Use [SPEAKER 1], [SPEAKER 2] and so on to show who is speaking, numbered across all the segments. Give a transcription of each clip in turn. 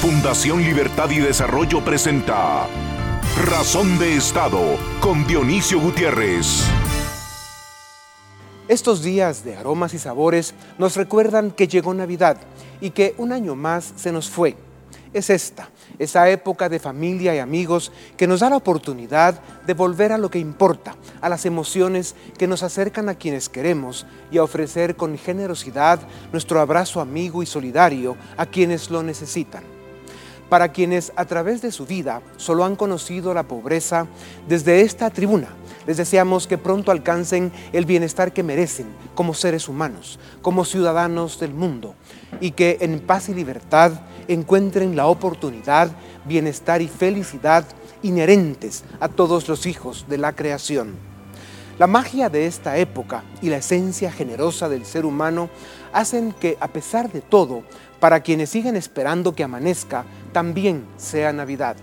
[SPEAKER 1] Fundación Libertad y Desarrollo presenta Razón de Estado con Dionisio Gutiérrez.
[SPEAKER 2] Estos días de aromas y sabores nos recuerdan que llegó Navidad y que un año más se nos fue. Es esta, esa época de familia y amigos que nos da la oportunidad de volver a lo que importa, a las emociones que nos acercan a quienes queremos y a ofrecer con generosidad nuestro abrazo amigo y solidario a quienes lo necesitan para quienes a través de su vida solo han conocido la pobreza desde esta tribuna. Les deseamos que pronto alcancen el bienestar que merecen como seres humanos, como ciudadanos del mundo, y que en paz y libertad encuentren la oportunidad, bienestar y felicidad inherentes a todos los hijos de la creación. La magia de esta época y la esencia generosa del ser humano hacen que, a pesar de todo, para quienes siguen esperando que amanezca, también sea Navidad.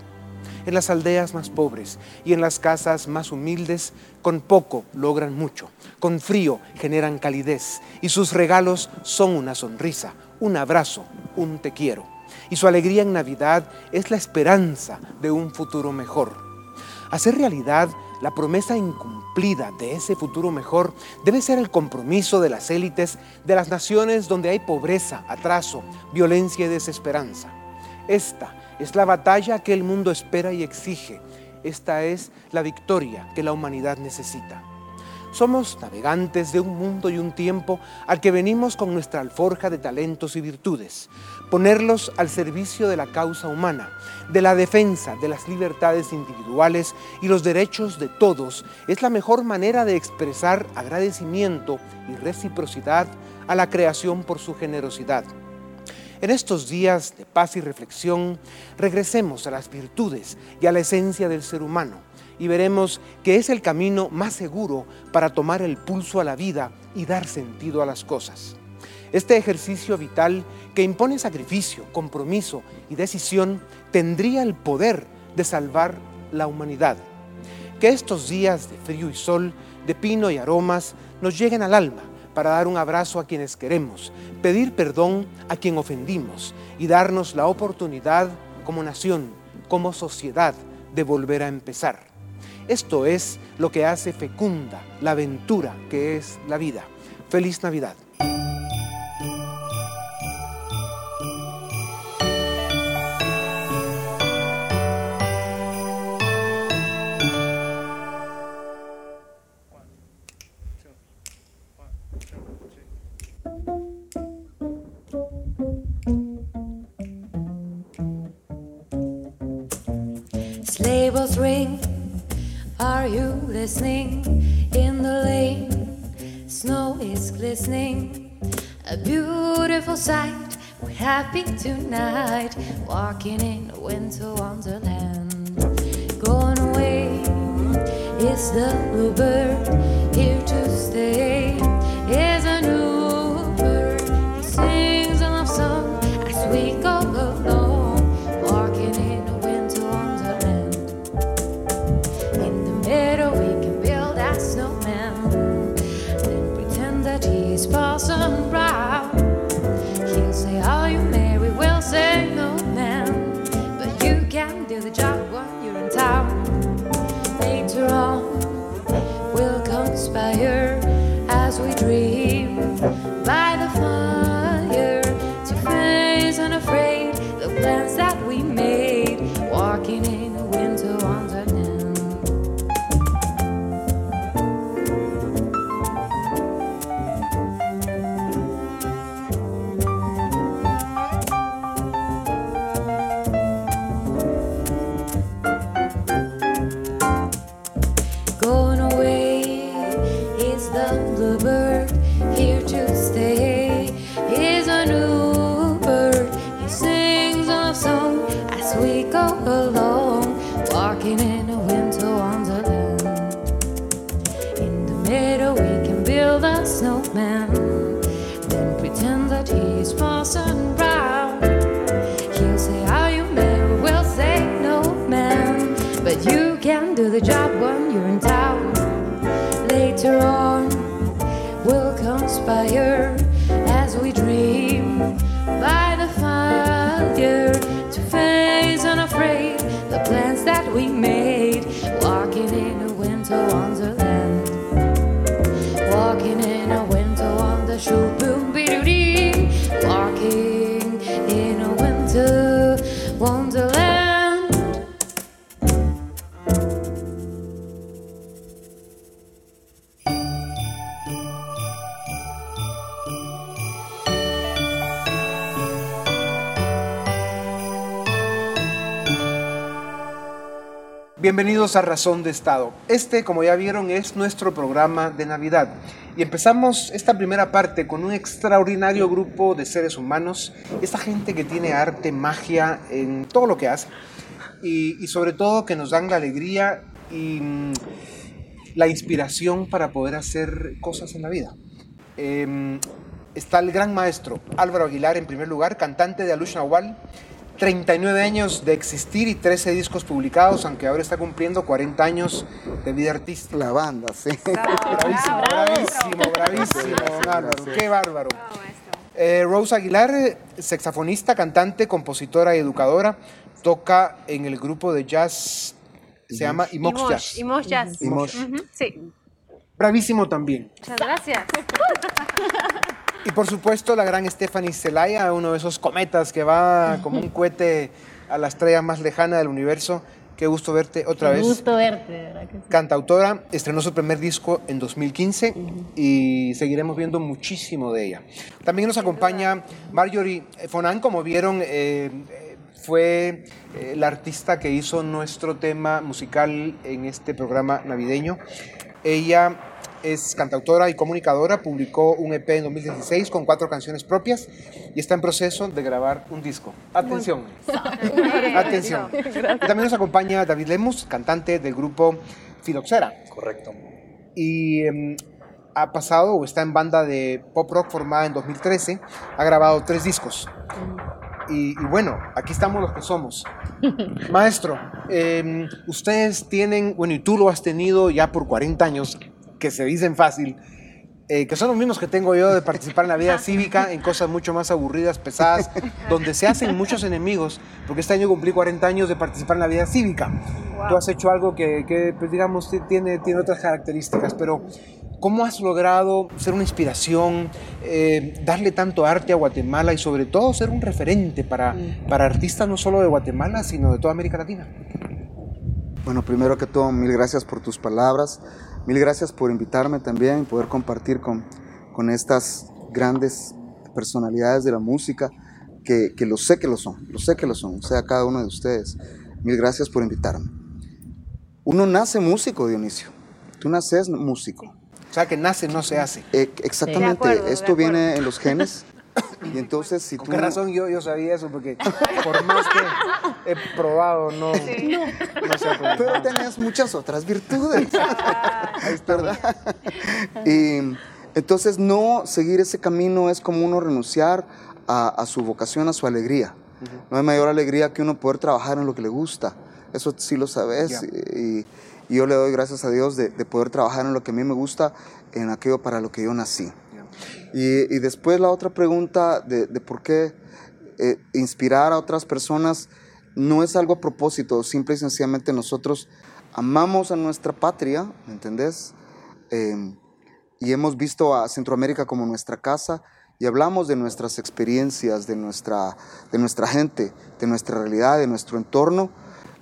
[SPEAKER 2] En las aldeas más pobres y en las casas más humildes, con poco logran mucho, con frío generan calidez y sus regalos son una sonrisa, un abrazo, un te quiero. Y su alegría en Navidad es la esperanza de un futuro mejor. Hacer realidad la promesa incumplida de ese futuro mejor debe ser el compromiso de las élites de las naciones donde hay pobreza, atraso, violencia y desesperanza. Esta es la batalla que el mundo espera y exige. Esta es la victoria que la humanidad necesita. Somos navegantes de un mundo y un tiempo al que venimos con nuestra alforja de talentos y virtudes, ponerlos al servicio de la causa humana, de la defensa de las libertades individuales y los derechos de todos, es la mejor manera de expresar agradecimiento y reciprocidad a la creación por su generosidad. En estos días de paz y reflexión, regresemos a las virtudes y a la esencia del ser humano y veremos que es el camino más seguro para tomar el pulso a la vida y dar sentido a las cosas. Este ejercicio vital que impone sacrificio, compromiso y decisión tendría el poder de salvar la humanidad. Que estos días de frío y sol, de pino y aromas nos lleguen al alma para dar un abrazo a quienes queremos, pedir perdón a quien ofendimos y darnos la oportunidad como nación, como sociedad, de volver a empezar. Esto es lo que hace fecunda la aventura que es la vida. Feliz Navidad.
[SPEAKER 3] you in town. Later on, we'll conspire as we dream by the fire to face unafraid the plans that we made. Walking in a winter wonderland.
[SPEAKER 2] Bienvenidos a Razón de Estado. Este, como ya vieron, es nuestro programa de Navidad. Y empezamos esta primera parte con un extraordinario grupo de seres humanos, esta gente que tiene arte, magia en todo lo que hace. Y, sobre todo que nos dan la alegría y mm, la inspiración para poder hacer cosas en la vida. Em, está el gran maestro Álvaro Aguilar en primer lugar, cantante de Alush Nawal, 39 años de existir y 13 discos publicados, aunque ahora está cumpliendo 40 años de vida artística.
[SPEAKER 4] La banda, sí.
[SPEAKER 2] Bravísimo, bravísimo, bravísimo, Álvaro, qué bárbaro. Eh, Rose Aguilar, saxofonista, cantante, compositora y educadora, toca en el grupo de jazz, se llama Imox Jazz.
[SPEAKER 5] Imosh Jazz.
[SPEAKER 2] Imosh.
[SPEAKER 5] Sí.
[SPEAKER 2] Bravísimo también.
[SPEAKER 5] Muchas gracias.
[SPEAKER 2] Y por supuesto la gran Stephanie Zelaya, uno de esos cometas que va como un cohete a la estrella más lejana del universo. Qué gusto verte otra
[SPEAKER 6] Qué
[SPEAKER 2] vez.
[SPEAKER 6] gusto verte, de verdad que sí.
[SPEAKER 2] Cantautora, estrenó su primer disco en 2015 y seguiremos viendo muchísimo de ella. También nos acompaña Marjorie Fonan, como vieron, eh, eh, fue eh, la artista que hizo nuestro tema musical en este programa navideño. Ella es cantautora y comunicadora, publicó un EP en 2016 con cuatro canciones propias y está en proceso de grabar un disco. Atención. Atención. Y también nos acompaña David Lemus, cantante del grupo Filoxera.
[SPEAKER 7] Correcto.
[SPEAKER 2] Y em, ha pasado o está en banda de pop rock formada en 2013. Ha grabado tres discos. Y, y bueno, aquí estamos los que somos. Maestro, em, ustedes tienen, bueno, y tú lo has tenido ya por 40 años, que se dicen fácil, eh, que son los mismos que tengo yo de participar en la vida cívica, en cosas mucho más aburridas, pesadas, donde se hacen muchos enemigos, porque este año cumplí 40 años de participar en la vida cívica. Tú has hecho algo que, que, pues, digamos, ti- tiene, tiene otras características, pero ¿cómo has logrado ser una inspiración, eh, darle tanto arte a Guatemala y sobre todo ser un referente para, para artistas no solo de Guatemala, sino de toda América Latina?
[SPEAKER 4] Bueno, primero que todo, mil gracias por tus palabras. Mil gracias por invitarme también y poder compartir con, con estas grandes personalidades de la música, que, que lo sé que lo son, lo sé que lo son, o sea, cada uno de ustedes. Mil gracias por invitarme. Uno nace músico, Dionisio. Tú naces músico.
[SPEAKER 2] O sea, que nace, no se hace.
[SPEAKER 4] Eh, exactamente,
[SPEAKER 5] De acuerdo,
[SPEAKER 4] esto viene en los genes. Y entonces, si
[SPEAKER 2] ¿Con
[SPEAKER 4] tú
[SPEAKER 2] qué razón yo, yo sabía eso? Porque por más que he probado, no, no se ha podido.
[SPEAKER 4] Pero tenés muchas otras virtudes. ¿verdad? y entonces no seguir ese camino es como uno renunciar a, a su vocación, a su alegría. No hay mayor alegría que uno poder trabajar en lo que le gusta. Eso sí lo sabes.
[SPEAKER 2] Ya.
[SPEAKER 4] Y, y yo le doy gracias a Dios de, de poder trabajar en lo que a mí me gusta, en aquello para lo que yo nací. Y, y después la otra pregunta de, de por qué eh, inspirar a otras personas no es algo a propósito, simple y sencillamente nosotros amamos a nuestra patria, ¿me entendés? Eh, y hemos visto a Centroamérica como nuestra casa y hablamos de nuestras experiencias, de nuestra, de nuestra gente, de nuestra realidad, de nuestro entorno,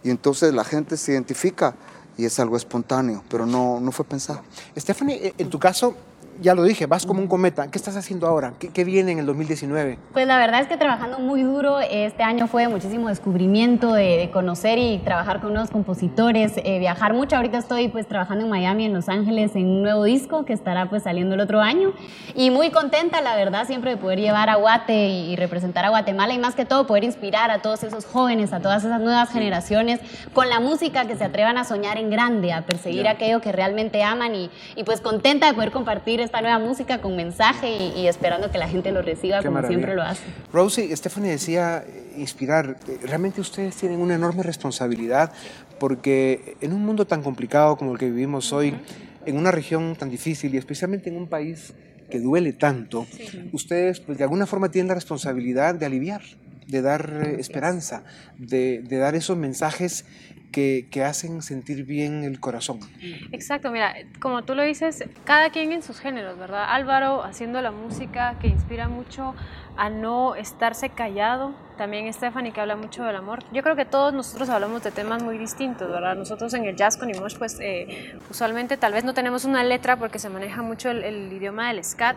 [SPEAKER 4] y entonces la gente se identifica y es algo espontáneo, pero no, no fue pensado.
[SPEAKER 2] Stephanie, eh, en tu caso, ya lo dije, vas como un cometa. ¿Qué estás haciendo ahora? ¿Qué, qué viene en el 2019?
[SPEAKER 6] Pues la verdad es que trabajando muy duro, este año fue muchísimo descubrimiento de, de conocer y trabajar con nuevos compositores, eh, viajar mucho. Ahorita estoy pues trabajando en Miami, en Los Ángeles, en un nuevo disco que estará pues saliendo el otro año. Y muy contenta, la verdad, siempre de poder llevar a Guate y, y representar a Guatemala y más que todo poder inspirar a todos esos jóvenes, a todas esas nuevas generaciones con la música que se atrevan a soñar en grande, a perseguir aquello que realmente aman y, y pues contenta de poder compartir esta nueva música con mensaje y, y esperando que la gente lo reciba
[SPEAKER 2] Qué
[SPEAKER 6] como
[SPEAKER 2] maravilla.
[SPEAKER 6] siempre lo hace.
[SPEAKER 2] Rosie, Stephanie decía eh, inspirar. Realmente ustedes tienen una enorme responsabilidad porque en un mundo tan complicado como el que vivimos hoy, en una región tan difícil y especialmente en un país que duele tanto, ustedes pues, de alguna forma tienen la responsabilidad de aliviar, de dar eh, esperanza, de, de dar esos mensajes que, que hacen sentir bien el corazón.
[SPEAKER 5] Exacto, mira, como tú lo dices, cada quien en sus géneros, ¿verdad? Álvaro haciendo la música que inspira mucho a no estarse callado. También Stephanie que habla mucho del amor. Yo creo que todos nosotros hablamos de temas muy distintos, ¿verdad? Nosotros en el jazz con Imosh, pues eh, usualmente tal vez no tenemos una letra porque se maneja mucho el, el idioma del scat,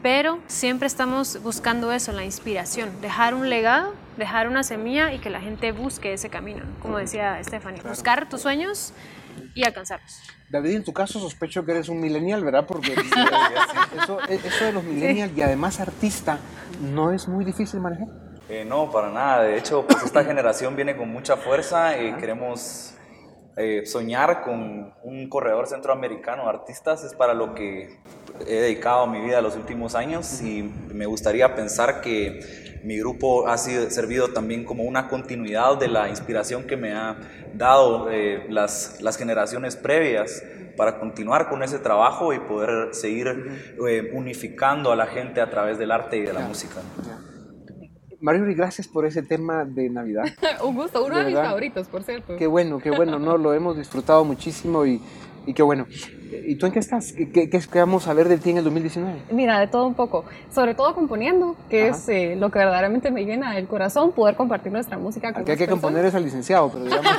[SPEAKER 5] pero siempre estamos buscando eso, la inspiración, dejar un legado dejar una semilla y que la gente busque ese camino, ¿no? como decía Stephanie, buscar tus sueños y alcanzarlos.
[SPEAKER 2] David, en tu caso sospecho que eres un millennial, ¿verdad? Porque eso, eso de los millennials y además artista no es muy difícil manejar.
[SPEAKER 7] Eh, no, para nada. De hecho, pues esta generación viene con mucha fuerza. y queremos eh, soñar con un corredor centroamericano de artistas. Es para lo que he dedicado mi vida los últimos años y me gustaría pensar que mi grupo ha sido, servido también como una continuidad de la inspiración que me ha dado eh, las, las generaciones previas para continuar con ese trabajo y poder seguir eh, unificando a la gente a través del arte y de la música.
[SPEAKER 2] Mario, gracias por ese tema de Navidad.
[SPEAKER 8] Un gusto, uno de,
[SPEAKER 2] De
[SPEAKER 8] mis favoritos, por cierto.
[SPEAKER 2] Qué bueno, qué bueno, no, lo hemos disfrutado muchísimo y, y qué bueno. ¿Y tú en qué estás? ¿Qué, qué, qué vamos a ver de ti en el 2019?
[SPEAKER 8] Mira, de todo un poco, sobre todo componiendo, que es eh, lo que verdaderamente me llena el corazón, poder compartir nuestra música con
[SPEAKER 2] Aquí hay que
[SPEAKER 8] personas.
[SPEAKER 2] componer es al licenciado, pero digamos, eh,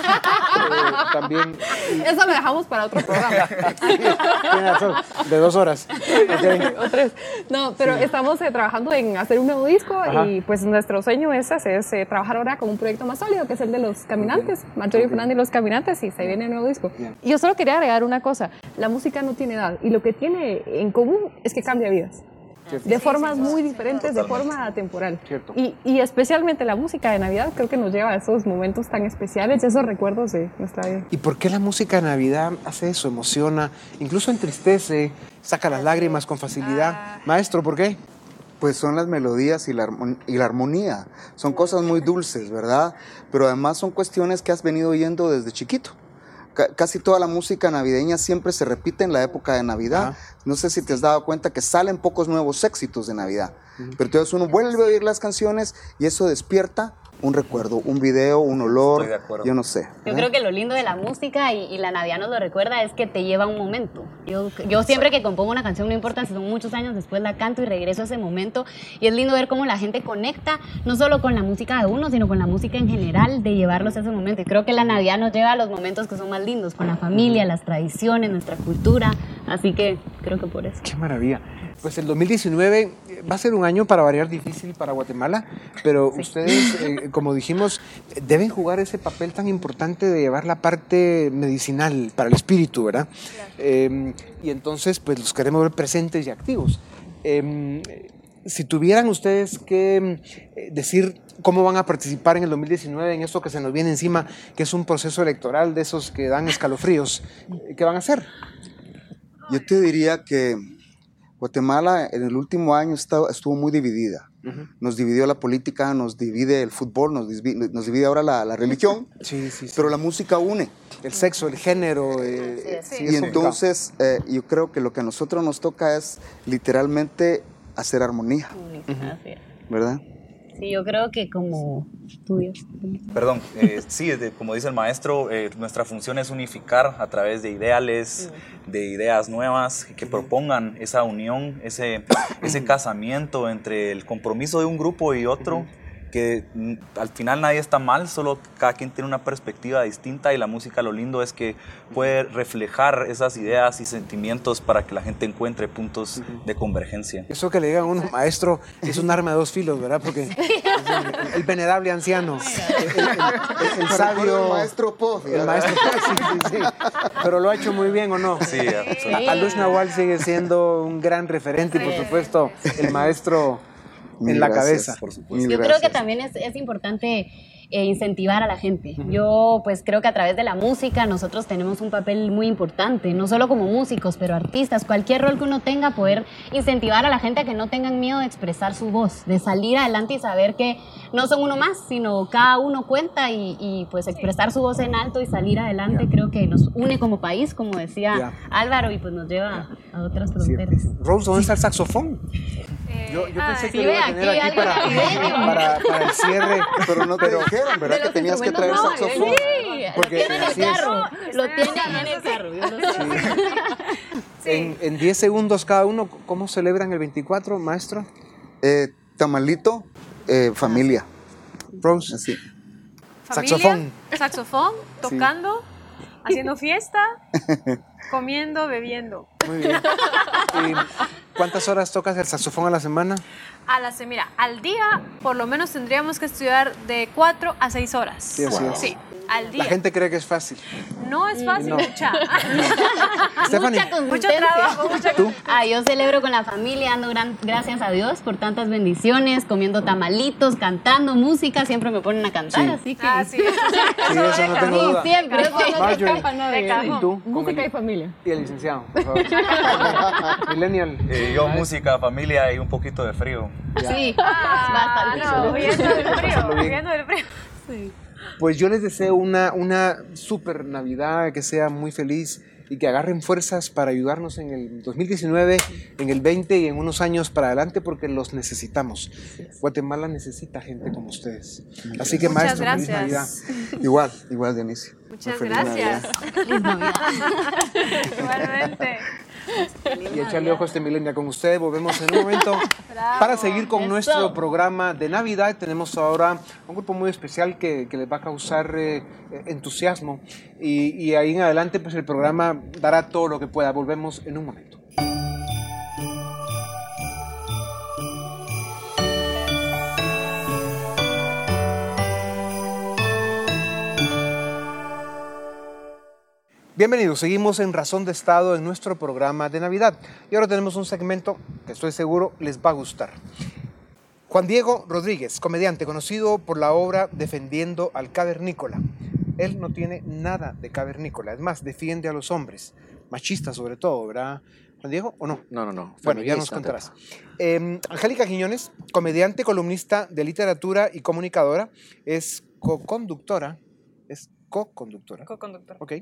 [SPEAKER 2] también
[SPEAKER 8] Eso lo dejamos para otro programa.
[SPEAKER 2] de dos horas.
[SPEAKER 8] O tres. No, pero estamos eh, trabajando en hacer un nuevo disco
[SPEAKER 2] Ajá.
[SPEAKER 8] y pues nuestro sueño es, ese, es eh, trabajar ahora con un proyecto más sólido, que es el de los caminantes, Marjorie Fernández y los caminantes, y se viene el nuevo disco.
[SPEAKER 2] Bien.
[SPEAKER 8] Yo solo quería agregar una cosa, la música no tiene edad y lo que tiene en común es que cambia vidas. De formas muy diferentes, de forma atemporal.
[SPEAKER 2] Cierto.
[SPEAKER 8] Y, y especialmente la música de Navidad creo que nos lleva a esos momentos tan especiales, esos recuerdos de nuestra vida.
[SPEAKER 2] ¿Y por qué la música de Navidad hace eso? Emociona, incluso entristece, saca las lágrimas con facilidad. Maestro, ¿por qué?
[SPEAKER 4] Pues son las melodías y la, y la armonía. Son cosas muy dulces, ¿verdad? Pero además son cuestiones que has venido oyendo desde chiquito. Ca- casi toda la música navideña siempre se repite en la época de Navidad.
[SPEAKER 2] Ajá.
[SPEAKER 4] No sé si te has dado cuenta que salen pocos nuevos éxitos de Navidad. Pero entonces uno vuelve a oír las canciones y eso despierta un recuerdo, un video, un olor,
[SPEAKER 7] Estoy de acuerdo.
[SPEAKER 4] yo no sé.
[SPEAKER 6] Yo creo que lo lindo de la música y, y la Navidad nos lo recuerda es que te lleva a un momento. Yo, yo siempre que compongo una canción, no importa si son muchos años después, la canto y regreso a ese momento. Y es lindo ver cómo la gente conecta, no solo con la música de uno, sino con la música en general, de llevarlos a ese momento. Y creo que la Navidad nos lleva a los momentos que son más lindos, con la familia, las tradiciones, nuestra cultura. Así que creo que por eso.
[SPEAKER 2] Qué maravilla. Pues el 2019 va a ser un año para variar difícil para Guatemala, pero ustedes, eh, como dijimos, deben jugar ese papel tan importante de llevar la parte medicinal para el espíritu, ¿verdad? Eh, y entonces, pues los queremos ver presentes y activos. Eh, si tuvieran ustedes que eh, decir cómo van a participar en el 2019 en esto que se nos viene encima, que es un proceso electoral de esos que dan escalofríos, eh, ¿qué van a hacer?
[SPEAKER 4] Yo te diría que Guatemala en el último año está- estuvo muy dividida. Nos dividió la política, nos divide el fútbol, nos, disvi- nos divide ahora la, la religión,
[SPEAKER 2] Sí, sí, sí.
[SPEAKER 4] pero la música une.
[SPEAKER 2] el sexo, el género. eh,
[SPEAKER 4] y entonces eh, yo creo que lo que a nosotros nos toca es literalmente hacer armonía,
[SPEAKER 6] Así es.
[SPEAKER 4] ¿verdad?
[SPEAKER 6] Sí, yo creo que como estudios.
[SPEAKER 7] Perdón, eh, sí, de- como dice el maestro, eh, nuestra función es unificar a través de ideales, de ideas nuevas que propongan esa unión, ese, ese casamiento entre el compromiso de un grupo y otro, que al final nadie está mal, solo cada quien tiene una perspectiva distinta y la música lo lindo es que puede reflejar esas ideas y sentimientos para que la gente encuentre puntos de convergencia.
[SPEAKER 2] Eso que le digan a uno, maestro, es un arma de dos filos, ¿verdad? Porque el, el venerable anciano, el, el- el- el sabio.
[SPEAKER 4] El maestro Poz,
[SPEAKER 2] El maestro, sí, sí, sí. Pero lo ha hecho muy bien, ¿o no?
[SPEAKER 7] Sí, absolutamente.
[SPEAKER 2] Alush Nawal sigue siendo un gran referente y, por supuesto, el maestro
[SPEAKER 4] Mil
[SPEAKER 2] en la
[SPEAKER 4] gracias.
[SPEAKER 2] cabeza.
[SPEAKER 7] Por supuesto.
[SPEAKER 4] Mil
[SPEAKER 6] Yo creo que también es, es importante eh, incentivar a la gente. Yo pues creo que a través de la música nosotros tenemos un papel muy importante, no solo como músicos, pero artistas, cualquier rol que uno tenga, poder incentivar a la gente a que no tengan miedo de expresar su voz, de salir adelante y saber que no son uno más, sino cada uno cuenta y, y, pues expresar su voz en alto y salir adelante creo que nos une como país, como decía. Álvaro, y pues nos lleva a otras
[SPEAKER 2] Sí.
[SPEAKER 6] fronteras.
[SPEAKER 2] Rose, ¿dónde está el saxofón? Yo, yo
[SPEAKER 5] ah,
[SPEAKER 2] pensé
[SPEAKER 6] sí,
[SPEAKER 2] que lo iba a tener
[SPEAKER 6] aquí
[SPEAKER 2] para,
[SPEAKER 6] navideño.
[SPEAKER 2] para, para el cierre.
[SPEAKER 4] Pero no te dijeron, ¿verdad?
[SPEAKER 8] de
[SPEAKER 4] Que tenías que traer
[SPEAKER 8] instrumentos
[SPEAKER 4] saxofón.
[SPEAKER 6] Sí, lo
[SPEAKER 2] Porque
[SPEAKER 6] tiene en el
[SPEAKER 2] es.
[SPEAKER 6] carro, lo tiene en el carro. yo lo sé.
[SPEAKER 2] En, en 10 segundos cada uno, ¿cómo celebran el 24, maestro?
[SPEAKER 4] Eh, tamalito, eh, familia.
[SPEAKER 2] Rose.
[SPEAKER 4] Así.
[SPEAKER 5] Familia,
[SPEAKER 2] Saxofón.
[SPEAKER 5] Saxofón, tocando, haciendo fiesta, comiendo, bebiendo.
[SPEAKER 2] Muy bien. Y ¿Cuántas horas tocas el saxofón a la semana?
[SPEAKER 5] A la se- mira, al día por lo menos tendríamos que estudiar de 4 a 6 horas.
[SPEAKER 2] Sí, así es.
[SPEAKER 5] Sí, al día.
[SPEAKER 2] La gente cree que es fácil.
[SPEAKER 5] No es fácil,
[SPEAKER 2] No.
[SPEAKER 5] mucha.
[SPEAKER 2] Stephanie,
[SPEAKER 6] Mucha
[SPEAKER 5] Mucho trabajo, mucha
[SPEAKER 2] ¿tú?
[SPEAKER 6] Ah, yo celebro con la familia, dando gran, gracias a Dios por tantas bendiciones, comiendo tamalitos, cantando música, siempre me ponen a cantar,
[SPEAKER 2] Sí.
[SPEAKER 6] así que...
[SPEAKER 5] Ah, sí, eso sí.
[SPEAKER 2] Sí, eso no tengo
[SPEAKER 6] Sí,
[SPEAKER 2] duda.
[SPEAKER 6] siempre.
[SPEAKER 2] ¿Y tú?
[SPEAKER 8] Música
[SPEAKER 2] el-
[SPEAKER 8] y familia.
[SPEAKER 2] Y el licenciado, por favor. Millennial.
[SPEAKER 7] Eh, yo música, familia y un poquito de frío.
[SPEAKER 6] Sí,
[SPEAKER 5] Ah,
[SPEAKER 6] bastante.
[SPEAKER 5] no, huyendo del frío, huyendo del frío.
[SPEAKER 2] Pues yo les deseo una, una super Navidad, que sea muy feliz y que agarren fuerzas para ayudarnos en el 2019, en el 20 y en unos años para adelante porque los necesitamos. Guatemala necesita gente como ustedes. Así que
[SPEAKER 5] Muchas
[SPEAKER 2] maestro, feliz Navidad.
[SPEAKER 4] Igual, igual, Denise.
[SPEAKER 5] Muchas gracias.
[SPEAKER 4] Navidad.
[SPEAKER 5] Igualmente.
[SPEAKER 2] Y echarle ojo a este milenio con ustedes. Volvemos en un momento para seguir con
[SPEAKER 6] Eso.
[SPEAKER 2] nuestro programa de Navidad. Tenemos ahora un grupo muy especial que, que les va a causar eh, entusiasmo. Y, y ahí en adelante, pues el programa dará todo lo que pueda. Volvemos en un momento. Bienvenidos, seguimos en Razón de Estado en nuestro programa de Navidad. Y ahora tenemos un segmento que estoy seguro les va a gustar. Juan Diego Rodríguez, comediante conocido por la obra Defendiendo al Cavernícola. Él no tiene nada de cavernícola, es más, defiende a los hombres, machistas sobre todo, ¿verdad, Juan Diego? ¿O no?
[SPEAKER 9] No, no, no.
[SPEAKER 2] Bueno, ya nos contarás. Eh, Angélica Quiñones, comediante, columnista de literatura y comunicadora, es co-conductora, es co-conductora.
[SPEAKER 10] Co-conductor.
[SPEAKER 2] Ok,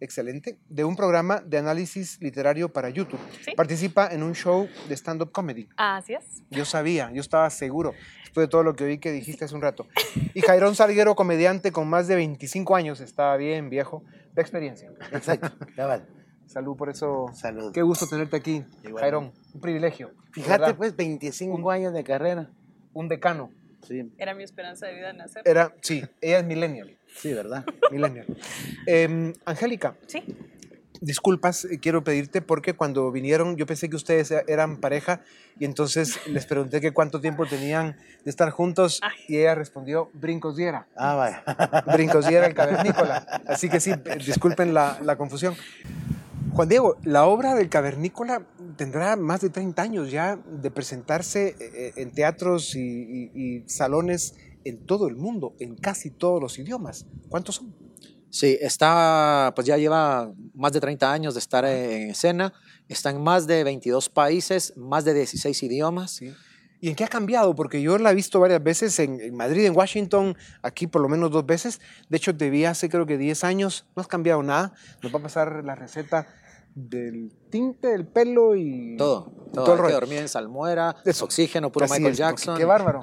[SPEAKER 2] excelente. De un programa de análisis literario para YouTube.
[SPEAKER 10] Sí.
[SPEAKER 2] Participa en un show de stand-up comedy.
[SPEAKER 10] Así es.
[SPEAKER 2] Yo sabía, yo estaba seguro, después de todo lo que oí que dijiste hace un rato. Y Jairón Salguero, comediante con más de 25 años, estaba bien viejo, de experiencia.
[SPEAKER 9] Exacto, cabal.
[SPEAKER 2] Salud por eso.
[SPEAKER 9] Salud.
[SPEAKER 2] Qué gusto tenerte aquí,
[SPEAKER 9] Igualmente.
[SPEAKER 2] Jairón. Un privilegio.
[SPEAKER 9] Fíjate,
[SPEAKER 2] verdad.
[SPEAKER 9] pues, 25 años de carrera.
[SPEAKER 2] Un decano.
[SPEAKER 9] Sí,
[SPEAKER 10] Era mi esperanza de vida nacer.
[SPEAKER 2] Era, sí, ella es millennial.
[SPEAKER 9] sí, ¿verdad?
[SPEAKER 2] millennial. Em, Angélica,
[SPEAKER 10] Sí.
[SPEAKER 2] disculpas, eh, quiero pedirte porque cuando vinieron yo pensé que ustedes e- eran pareja y entonces les pregunté que cuánto tiempo tenían de estar juntos
[SPEAKER 10] Ay.
[SPEAKER 2] y ella respondió brincos diera.
[SPEAKER 9] Ah, vaya.
[SPEAKER 2] Brincos diera el cavernícola. Así que sí, eh, disculpen la, la confusión. Juan Diego, la obra del cavernícola tendrá más de 30 años ya de presentarse eh, en teatros y, y- y salones en todo el mundo, en casi todos los idiomas. ¿Cuántos son?
[SPEAKER 9] Sí, está, pues ya lleva más de 30 años de estar en escena. Está en más de 22 países, más de 16 idiomas.
[SPEAKER 2] Sí. ¿Y en qué ha cambiado? Porque yo la he visto varias veces en, en Madrid, en Washington, aquí por lo menos dos veces. De hecho, te vi hace creo que 10 años. No has cambiado nada. Nos va a pasar la receta del tinte del pelo y
[SPEAKER 9] Todo. Todo,
[SPEAKER 2] todo el rollo.
[SPEAKER 9] dormir en salmuera,
[SPEAKER 2] Eso.
[SPEAKER 9] oxígeno, puro
[SPEAKER 2] Así
[SPEAKER 9] Michael
[SPEAKER 2] es,
[SPEAKER 9] Jackson.
[SPEAKER 2] Qué bárbaro.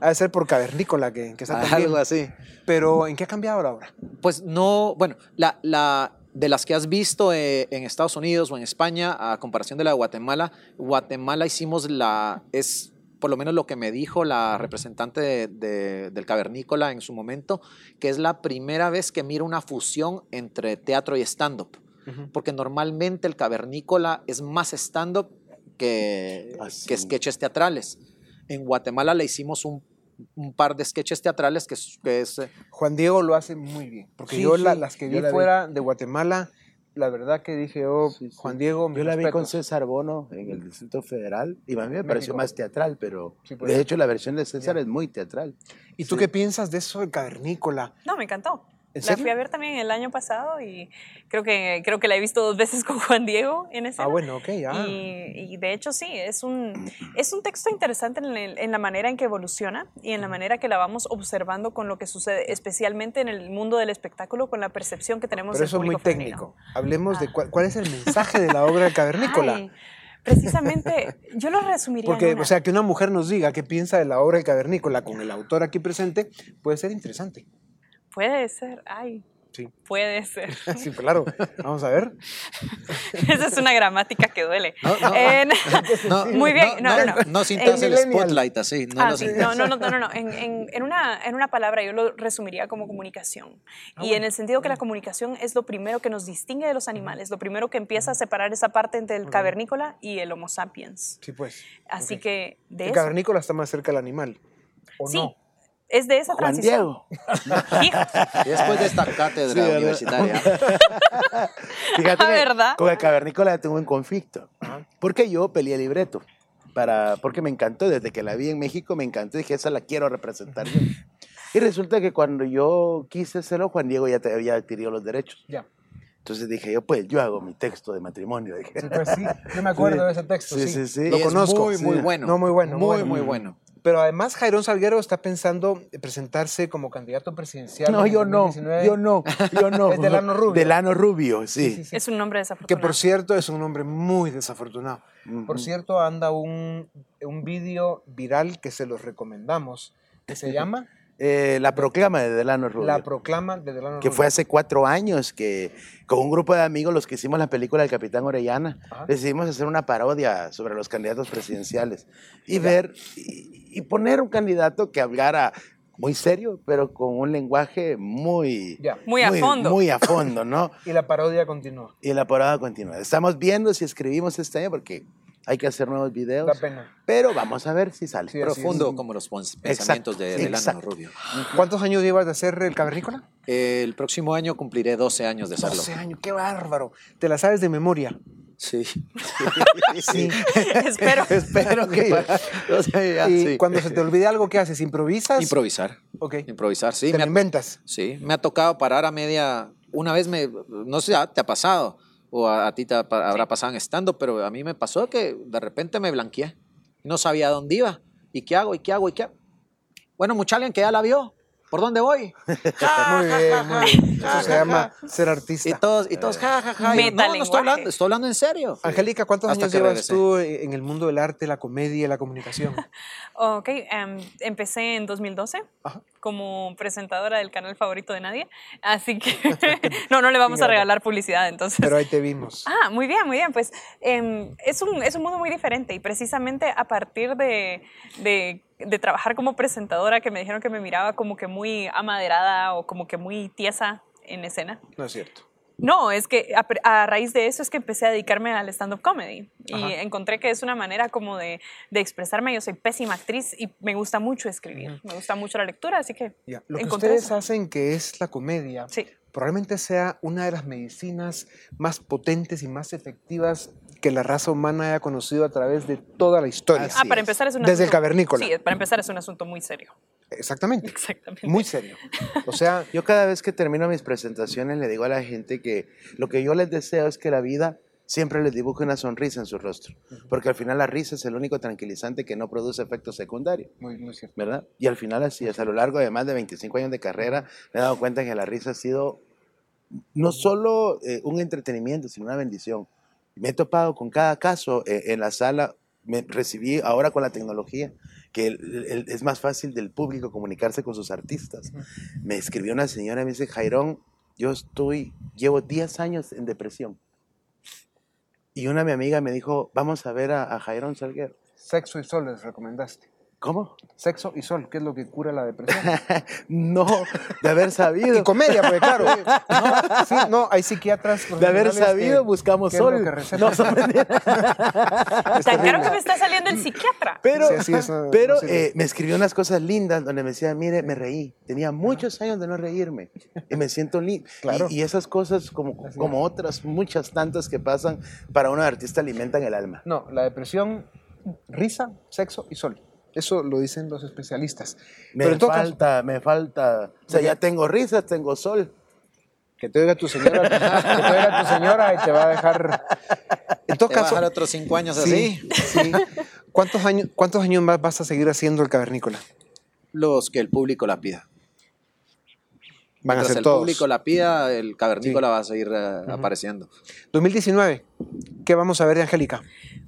[SPEAKER 2] Ha de ser por cavernícola que, que está.
[SPEAKER 9] Algo así.
[SPEAKER 2] Pero ¿en qué ha cambiado la obra?
[SPEAKER 9] Pues no, bueno, la, la, de las que has visto eh, en Estados Unidos o en España, a comparación de la de Guatemala, Guatemala hicimos la, es por lo menos lo que me dijo la representante de- de- del cavernícola en su momento, que es la primera vez que miro una fusión entre teatro y stand-up. Porque normalmente el cavernícola es más stand-up que,
[SPEAKER 11] Ah,
[SPEAKER 9] que sketches teatrales. En Guatemala le hicimos un, un par de sketches teatrales que es, que es, eh,
[SPEAKER 2] Juan Diego lo hace muy bien. Porque
[SPEAKER 11] Sí,
[SPEAKER 2] yo la-
[SPEAKER 11] sí,
[SPEAKER 2] las que
[SPEAKER 11] yo
[SPEAKER 2] vi
[SPEAKER 11] la vi.
[SPEAKER 2] fuera de Guatemala, la verdad que dije, oh,
[SPEAKER 11] Sí, sí.
[SPEAKER 2] Juan Diego,
[SPEAKER 11] Yo la vi con. César Bono en el Distrito Federal y a mí me pareció
[SPEAKER 2] México.
[SPEAKER 11] más teatral, pero
[SPEAKER 2] Sí, pues.
[SPEAKER 11] de hecho la versión de César es muy teatral.
[SPEAKER 2] ¿Y tú qué piensas de eso del cavernícola?
[SPEAKER 10] No, me encantó.
[SPEAKER 2] ¿En
[SPEAKER 10] La fui a ver también el año pasado y creo que, creo que la he visto dos veces con Juan Diego en ese.
[SPEAKER 2] Ah, bueno, ok, ya.
[SPEAKER 10] Y, y de hecho sí, es un, es un texto interesante en, el- en la manera en que evoluciona y en la manera que la vamos observando con lo que sucede, especialmente en el mundo del espectáculo, con la percepción que tenemos
[SPEAKER 2] Pero
[SPEAKER 10] del
[SPEAKER 2] eso es muy
[SPEAKER 10] femenino.
[SPEAKER 2] técnico. Hablemos de
[SPEAKER 10] Ah.
[SPEAKER 2] cuál, cuál es el mensaje de la obra cavernícola.
[SPEAKER 10] Ay, precisamente, yo lo resumiría en
[SPEAKER 2] Porque,
[SPEAKER 10] una.
[SPEAKER 2] o sea, que una mujer nos diga qué piensa de la obra del cavernícola con el autor aquí presente puede ser interesante.
[SPEAKER 10] Puede ser, ay,
[SPEAKER 2] Sí.
[SPEAKER 10] Puede ser.
[SPEAKER 2] Sí, claro. Vamos a ver.
[SPEAKER 10] Esa es una gramática que duele.
[SPEAKER 9] No, no, no,
[SPEAKER 10] muy bien. No, no, no.
[SPEAKER 9] No sintas el spotlight así. No
[SPEAKER 10] Ah,
[SPEAKER 9] lo
[SPEAKER 10] sí,
[SPEAKER 9] sintas.
[SPEAKER 10] no, no, no, no, no. En, en- en una, en una palabra yo lo resumiría como comunicación.
[SPEAKER 2] Ah,
[SPEAKER 10] y en el sentido que la comunicación es lo primero que nos distingue de los animales, lo primero que empieza a separar esa parte entre el cavernícola y el Homo sapiens.
[SPEAKER 2] Sí, pues.
[SPEAKER 10] Así que de
[SPEAKER 2] El
[SPEAKER 10] eso.
[SPEAKER 2] cavernícola está más cerca del animal. ¿O
[SPEAKER 10] Sí,
[SPEAKER 2] no?
[SPEAKER 10] Es de esa
[SPEAKER 11] Juan
[SPEAKER 10] transición.
[SPEAKER 11] Diego.
[SPEAKER 9] Después de esta cátedra
[SPEAKER 11] Sí,
[SPEAKER 9] universitaria.
[SPEAKER 11] Fíjate
[SPEAKER 10] Ah,
[SPEAKER 11] que
[SPEAKER 10] ¿verdad?
[SPEAKER 11] con el cavernícola tuve un conflicto. Porque yo peleé el libreto. Para, porque me encantó, desde que la vi en México me encantó, dije, esa la quiero representar yo. Y resulta que cuando yo quise hacerlo, Juan Diego ya te había adquirido los derechos.
[SPEAKER 2] Ya.
[SPEAKER 11] Entonces dije yo, pues yo hago mi texto de matrimonio. Dije.
[SPEAKER 2] Sí, pues sí. Yo me acuerdo
[SPEAKER 11] Sí.
[SPEAKER 2] de ese texto.
[SPEAKER 11] Sí,
[SPEAKER 2] Sí,
[SPEAKER 11] sí, sí.
[SPEAKER 2] Lo
[SPEAKER 9] Y es
[SPEAKER 2] conozco.
[SPEAKER 9] muy, muy bueno.
[SPEAKER 2] No, muy bueno.
[SPEAKER 9] Muy, muy bueno.
[SPEAKER 2] Pero además Jairón Salguero está pensando en presentarse como candidato presidencial.
[SPEAKER 11] No, yo no,
[SPEAKER 2] 2019.
[SPEAKER 11] yo no, yo no.
[SPEAKER 2] Es Delano Rubio.
[SPEAKER 11] Delano Rubio, sí.
[SPEAKER 2] Sí, sí.
[SPEAKER 10] es un nombre
[SPEAKER 2] Que
[SPEAKER 10] desafortunado.
[SPEAKER 2] por cierto es un hombre muy desafortunado. Por
[SPEAKER 11] Ujú.
[SPEAKER 2] cierto, anda un, un vídeo viral que se los recomendamos, que se llama
[SPEAKER 11] Eh, la proclama de Delano Rubio.
[SPEAKER 2] La Proclama de Delano
[SPEAKER 11] que
[SPEAKER 2] Rubio.
[SPEAKER 11] fue hace cuatro años que con un grupo de amigos los que hicimos la película del Capitán Orellana
[SPEAKER 2] Ajá.
[SPEAKER 11] decidimos hacer una parodia sobre los candidatos presidenciales y ver y, y poner un candidato que hablara muy serio pero con un lenguaje muy
[SPEAKER 2] Ya.
[SPEAKER 10] Muy a fondo.
[SPEAKER 11] muy a fondo no
[SPEAKER 2] Y la parodia continúa.
[SPEAKER 11] y la parada continúa estamos viendo si escribimos este año porque hay que hacer nuevos videos
[SPEAKER 2] Da pena.
[SPEAKER 11] pero vamos a ver si sale
[SPEAKER 2] Sí,
[SPEAKER 9] Profundo como los pensamientos de Delano. Rubio.
[SPEAKER 2] ¿Cuántos años llevas de hacer el cavernícola?
[SPEAKER 9] El próximo año cumpliré 12 años de hacerlo.
[SPEAKER 2] 12 años, qué bárbaro. Te la sabes de memoria.
[SPEAKER 9] Sí.
[SPEAKER 2] Sí.
[SPEAKER 10] Espero.
[SPEAKER 11] espero que o sea, ya,
[SPEAKER 2] y
[SPEAKER 11] sí.
[SPEAKER 2] cuando se te olvide algo, ¿qué haces? ¿Improvisas?
[SPEAKER 9] Improvisar.
[SPEAKER 2] Ok.
[SPEAKER 9] Improvisar, sí.
[SPEAKER 2] Te
[SPEAKER 9] Me
[SPEAKER 2] inventas.
[SPEAKER 9] sí, me ha tocado parar a media. Una vez me. No sé, ¿te ha pasado? O a, a ti te habrá pasado en estando, pero a mí me pasó que de repente me blanqueé. No sabía dónde iba. ¿Y qué hago? ¿Y qué hago? ¿Y qué hago? Bueno, mucha alguien que ya la vio. ¿Por dónde voy?
[SPEAKER 2] Muy bien, muy bien. Eso se llama ser
[SPEAKER 9] Y
[SPEAKER 2] artista.
[SPEAKER 9] todos, y todos, ja, ja, ja. Y No, no estoy hablando, estoy hablando en serio.
[SPEAKER 2] Angélica, ¿cuántos
[SPEAKER 9] Hasta
[SPEAKER 2] años llevas
[SPEAKER 9] regresé.
[SPEAKER 2] tú en el mundo del arte, la comedia, la comunicación?
[SPEAKER 10] Ok, em, empecé en 2012
[SPEAKER 2] Ajá.
[SPEAKER 10] como presentadora del canal favorito de nadie, así que no, no le vamos a regalar publicidad entonces.
[SPEAKER 2] Pero ahí te vimos.
[SPEAKER 10] Ah, muy bien, muy bien. Pues em, es, un, es un mundo muy diferente y precisamente a partir de, de, de trabajar como presentadora que me dijeron que me miraba como que muy amaderada o como que muy tiesa en escena.
[SPEAKER 2] No es cierto.
[SPEAKER 10] No, es que a, a raíz de eso es que empecé a dedicarme al stand-up comedy y
[SPEAKER 2] Ajá.
[SPEAKER 10] encontré que es una manera como de, de expresarme. Yo soy pésima actriz y me gusta mucho escribir, me gusta mucho la lectura, así que
[SPEAKER 2] Ya, Lo que ustedes
[SPEAKER 10] eso.
[SPEAKER 2] hacen, que es la comedia,
[SPEAKER 10] Sí.
[SPEAKER 2] probablemente sea una de las medicinas más potentes y más efectivas que la raza humana haya conocido a través de toda la historia.
[SPEAKER 11] Así
[SPEAKER 10] Ah, para
[SPEAKER 11] es.
[SPEAKER 10] empezar es un
[SPEAKER 2] Desde el
[SPEAKER 10] asunto-
[SPEAKER 2] cavernícola.
[SPEAKER 10] Sí, para empezar es un asunto muy serio.
[SPEAKER 2] Exactamente.
[SPEAKER 10] Exactamente.
[SPEAKER 2] Muy serio. O sea,
[SPEAKER 11] Yo cada vez que termino mis presentaciones le digo a la gente que lo que yo les deseo es que la vida siempre les dibuje una sonrisa en su rostro, porque al final la risa es el único tranquilizante que no produce efectos secundarios,
[SPEAKER 2] muy, muy cierto.
[SPEAKER 11] ¿verdad? Y al final así es, a lo largo de más de 25 años de carrera me he dado cuenta que la risa ha sido no solo eh, un entretenimiento, sino una bendición. Me he topado con cada caso eh, en la sala, me recibí ahora con la tecnología, que el- el- es más fácil del público comunicarse con sus artistas. Me escribió una señora y me dice, Jairón, yo estoy, llevo 10 años en depresión. Y una mi amiga me dijo, vamos a ver a, a Jairón Salguero.
[SPEAKER 2] Sexo y sol les recomendaste.
[SPEAKER 11] ¿Cómo?
[SPEAKER 2] Sexo y sol, ¿qué es lo que cura la depresión?
[SPEAKER 11] no, de haber sabido.
[SPEAKER 2] Y comedia, porque claro. No, sí, no, hay psiquiatras.
[SPEAKER 11] De haber sabido,
[SPEAKER 2] que-
[SPEAKER 11] buscamos
[SPEAKER 2] que es lo
[SPEAKER 11] sol.
[SPEAKER 2] que recetan.
[SPEAKER 11] No, son.
[SPEAKER 2] Es
[SPEAKER 10] Tan claro que me está saliendo el psiquiatra.
[SPEAKER 11] Pero,
[SPEAKER 2] Sí, es,
[SPEAKER 11] pero
[SPEAKER 2] no
[SPEAKER 11] eh, me escribió unas cosas lindas donde me decía, mire, me reí. Tenía muchos años de no reírme y me siento lindo.
[SPEAKER 2] Claro.
[SPEAKER 11] Y, y esas cosas, como,
[SPEAKER 2] Así
[SPEAKER 11] como otras, muchas tantas que pasan para un artista, alimentan el alma.
[SPEAKER 2] No, la depresión, risa, sexo y sol. Eso lo dicen los especialistas.
[SPEAKER 11] Me
[SPEAKER 2] Pero caso,
[SPEAKER 11] falta, me falta. O sea, ya tengo risas, tengo sol.
[SPEAKER 2] que te oiga tu señora, que te oiga tu señora y te va a dejar. En todo
[SPEAKER 9] Te va a dejar otros cinco años
[SPEAKER 2] sí,
[SPEAKER 9] así.
[SPEAKER 2] sí. ¿Cuántos años, ¿Cuántos años más vas a seguir haciendo el cavernícola?
[SPEAKER 9] Los que el público la pida.
[SPEAKER 2] Van a
[SPEAKER 9] Mientras
[SPEAKER 2] ser
[SPEAKER 9] el
[SPEAKER 2] todos.
[SPEAKER 9] público la pida, el cavernícola va a seguir eh, apareciendo.
[SPEAKER 2] 2019, ¿qué vamos a ver de Angélica?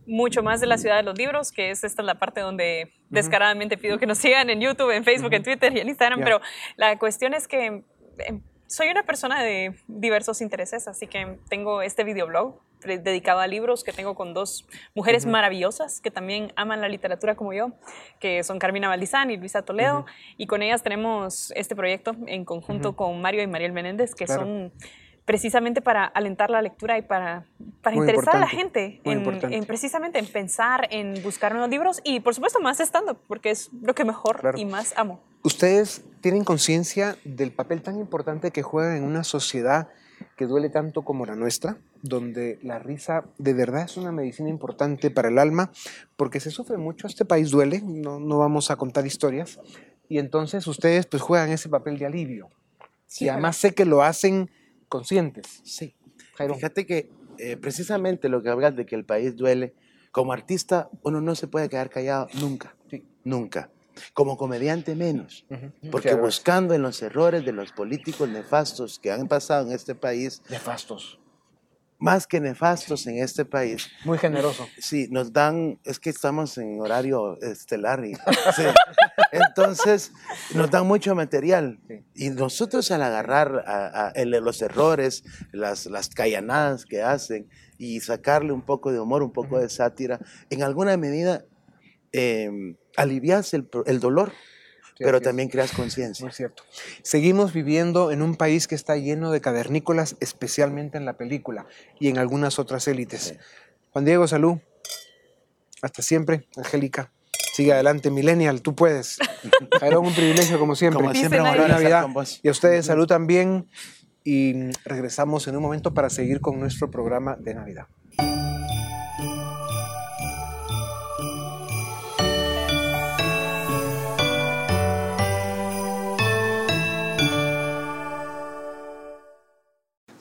[SPEAKER 10] Mucho más de la ciudad de los libros, que es esta es la parte donde descaradamente pido que nos sigan en YouTube, en Facebook, en Twitter y en Instagram, pero la cuestión es que em, soy una persona de diversos intereses, así que tengo este videoblog dedicado a libros que tengo con dos mujeres maravillosas que también aman la literatura como yo, que son Carmina Valdizán y Luisa Toledo, y con ellas tenemos este proyecto en conjunto con Mario y Mariel Menéndez, que
[SPEAKER 2] Claro.
[SPEAKER 10] son precisamente para alentar la lectura y para, para
[SPEAKER 2] Muy
[SPEAKER 10] interesar a la gente en, precisamente en pensar, en buscar nuevos libros y por supuesto más stand-up, porque es lo que mejor
[SPEAKER 2] Claro.
[SPEAKER 10] y más amo.
[SPEAKER 2] ¿Ustedes tienen conciencia del papel tan importante que juegan en una sociedad que duele tanto como la nuestra, donde la risa de verdad es una medicina importante para el alma, porque se sufre mucho, este país duele, no, no vamos a contar historias, y entonces ustedes pues juegan ese papel de alivio. y además sé que lo hacen conscientes.
[SPEAKER 11] Sí.
[SPEAKER 2] Jairo.
[SPEAKER 11] Fíjate que eh, precisamente lo que hablas de que el país duele, como artista uno no se puede quedar callado nunca, nunca. Como comediante menos, porque
[SPEAKER 2] Claro.
[SPEAKER 11] buscando en los errores de los políticos nefastos que han pasado en este país,
[SPEAKER 2] Nefastos.
[SPEAKER 11] Más que nefastos en este país,
[SPEAKER 2] Muy generoso.
[SPEAKER 11] Sí, nos dan, es que estamos en horario estelar y sí. entonces nos dan mucho material. Y nosotros al agarrar a- a- el- los errores, las, las callanadas que hacen y sacarle un poco de humor, un poco de sátira, en alguna medida eh, alivias el, el dolor, pero también creas conciencia.
[SPEAKER 2] Muy cierto. Seguimos viviendo en un país que está lleno de cavernícolas, especialmente en la película y en algunas otras élites. Juan Diego, salud. Hasta siempre, Angélica. Sigue adelante, Millennial, tú puedes. Jairo, un privilegio como siempre.
[SPEAKER 11] Como siempre,
[SPEAKER 2] Feliz Navidad.
[SPEAKER 11] con vos.
[SPEAKER 2] Y a ustedes salud también. Y regresamos en un momento para seguir con nuestro programa de Navidad.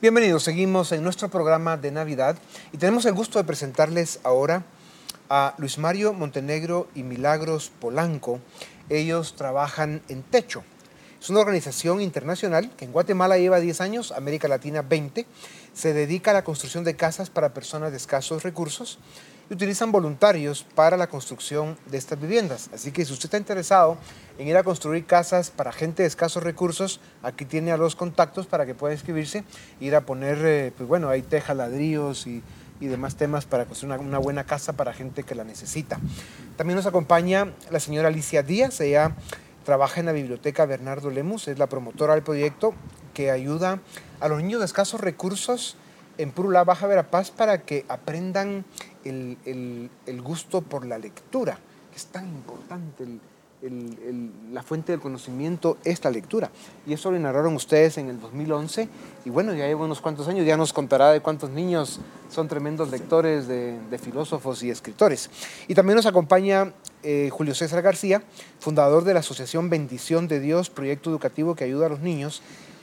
[SPEAKER 2] Bienvenidos, seguimos en nuestro programa de Navidad y tenemos el gusto de presentarles ahora a Luis Mario Montenegro y Milagros Polanco. Ellos trabajan en Techo. Es una organización internacional que en Guatemala lleva 10 años, América Latina 20. Se dedica a la construcción de casas para personas de escasos recursos y utilizan voluntarios para la construcción de estas viviendas. Así que si usted está interesado en ir a construir casas para gente de escasos recursos, aquí tiene a los contactos para que pueda inscribirse, ir a poner, eh, pues bueno, hay teja, ladrillos y, y demás temas para construir una, una buena casa para gente que la necesita. También nos acompaña la señora Alicia Díaz, ella trabaja en la biblioteca Bernardo Lemus, es la promotora del proyecto que ayuda a los niños de escasos recursos en Purula, Baja Verapaz, para que aprendan el, el- gusto por la lectura, que es tan importante. la fuente del conocimiento es la lectura. Y eso lo narraron ustedes en el 2011. Y bueno, ya lleva unos cuantos años, ya nos contará de cuántos niños son tremendos lectores de, de filósofos y escritores. Y también nos acompaña eh, Julio César García, fundador de la Asociación Bendición de Dios, proyecto educativo que ayuda a los niños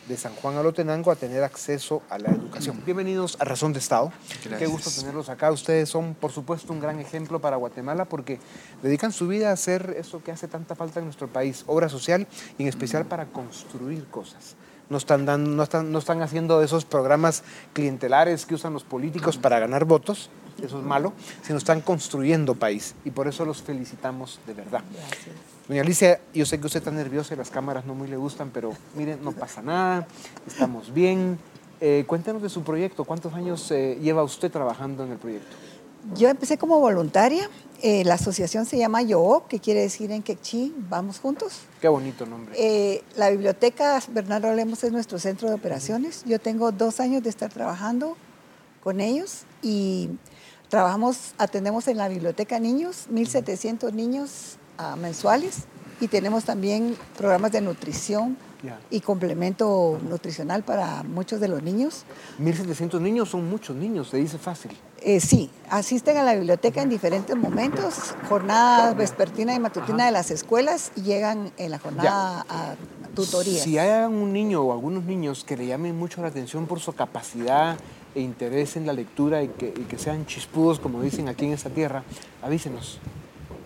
[SPEAKER 2] de San Juan Alotenango a tener acceso a la educación. Bienvenidos a Razón de Estado. Qué gusto tenerlos acá. Ustedes son, por supuesto, un gran ejemplo para Guatemala porque dedican su vida a hacer eso que hace tanta falta en nuestro país, obra social y en especial para construir cosas. No están, dando, no, están, no están haciendo esos programas clientelares que usan los políticos para ganar votos, eso es malo, sino están construyendo país y por eso los felicitamos de verdad. Doña Alicia, yo sé que usted está nerviosa y las cámaras no muy le gustan, pero miren, no pasa nada, estamos bien. Eh, cuéntenos de su proyecto, ¿cuántos años eh, lleva usted trabajando en el proyecto?
[SPEAKER 12] Yo empecé como voluntaria. eh, la asociación se llama Yo, que quiere decir en quechí, vamos juntos.
[SPEAKER 2] Qué bonito nombre.
[SPEAKER 12] Eh, la biblioteca Bernardo Lemos es nuestro centro de operaciones. Yo tengo dos años de estar trabajando con ellos y trabajamos, atendemos en la biblioteca niños, 1.700 niños ah, mensuales y tenemos también programas de nutrición
[SPEAKER 2] Ya.
[SPEAKER 12] y complemento nutricional para muchos de los niños.
[SPEAKER 2] 1.700 niños son muchos niños, se dice fácil.
[SPEAKER 12] Eh, sí, asisten a la biblioteca en diferentes momentos, jornada vespertina y matutina de las escuelas y llegan en la jornada a tutorías.
[SPEAKER 2] Si hay un niño o algunos niños que le llamen mucho la atención por su capacidad e interés en la lectura y que, y que sean chispudos, como dicen aquí en esta tierra, avísenos.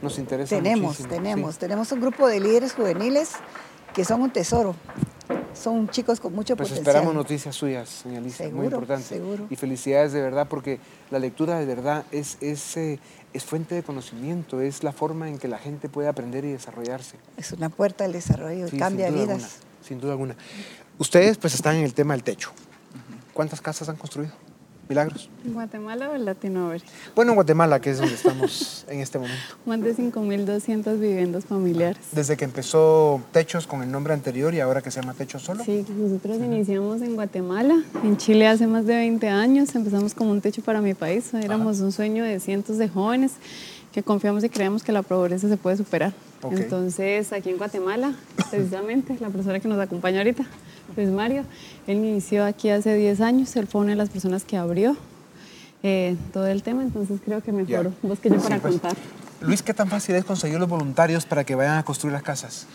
[SPEAKER 2] Nos interesa
[SPEAKER 12] tenemos,
[SPEAKER 2] muchísimo.
[SPEAKER 12] tenemos,
[SPEAKER 2] sí.
[SPEAKER 12] tenemos un grupo de líderes juveniles que son un tesoro. Son chicos con mucho
[SPEAKER 2] Pues
[SPEAKER 12] potencial.
[SPEAKER 2] esperamos noticias suyas, señora Alicia, muy
[SPEAKER 12] Seguro,
[SPEAKER 2] importante.
[SPEAKER 12] seguro.
[SPEAKER 2] Y felicidades de verdad, porque la lectura de verdad es, es, eh, es fuente de conocimiento, es la forma en que la gente puede aprender y desarrollarse.
[SPEAKER 12] Es una puerta al desarrollo,
[SPEAKER 2] Sí,
[SPEAKER 12] cambia
[SPEAKER 2] sin duda
[SPEAKER 12] vidas.
[SPEAKER 2] alguna, sin duda alguna. Ustedes pues están en el tema del techo. ¿Cuántas casas han construido? Milagros.
[SPEAKER 13] ¿En Guatemala o en Latinoamérica?
[SPEAKER 2] Bueno, en Guatemala, que es donde estamos en este momento.
[SPEAKER 13] Más de 5.200 viviendas familiares.
[SPEAKER 2] Desde que empezó Techos con el nombre anterior y ahora que se llama Techo Solo.
[SPEAKER 13] Sí, nosotros iniciamos en Guatemala, en Chile hace más de 20 años. Empezamos como un techo para mi país. Éramos un sueño de cientos de jóvenes que confiamos y creemos que la pobreza se puede superar. Entonces, aquí en Guatemala, precisamente, la persona que nos acompaña ahorita, Luis Mario, él inició aquí hace 10 años, él fue una de las personas que abrió eh, todo el tema, entonces creo que mejor vos que yo
[SPEAKER 2] Sí,
[SPEAKER 13] para
[SPEAKER 2] pues.
[SPEAKER 13] contar.
[SPEAKER 2] Luis, ¿qué tan fácil es conseguir los voluntarios para que vayan a construir las casas?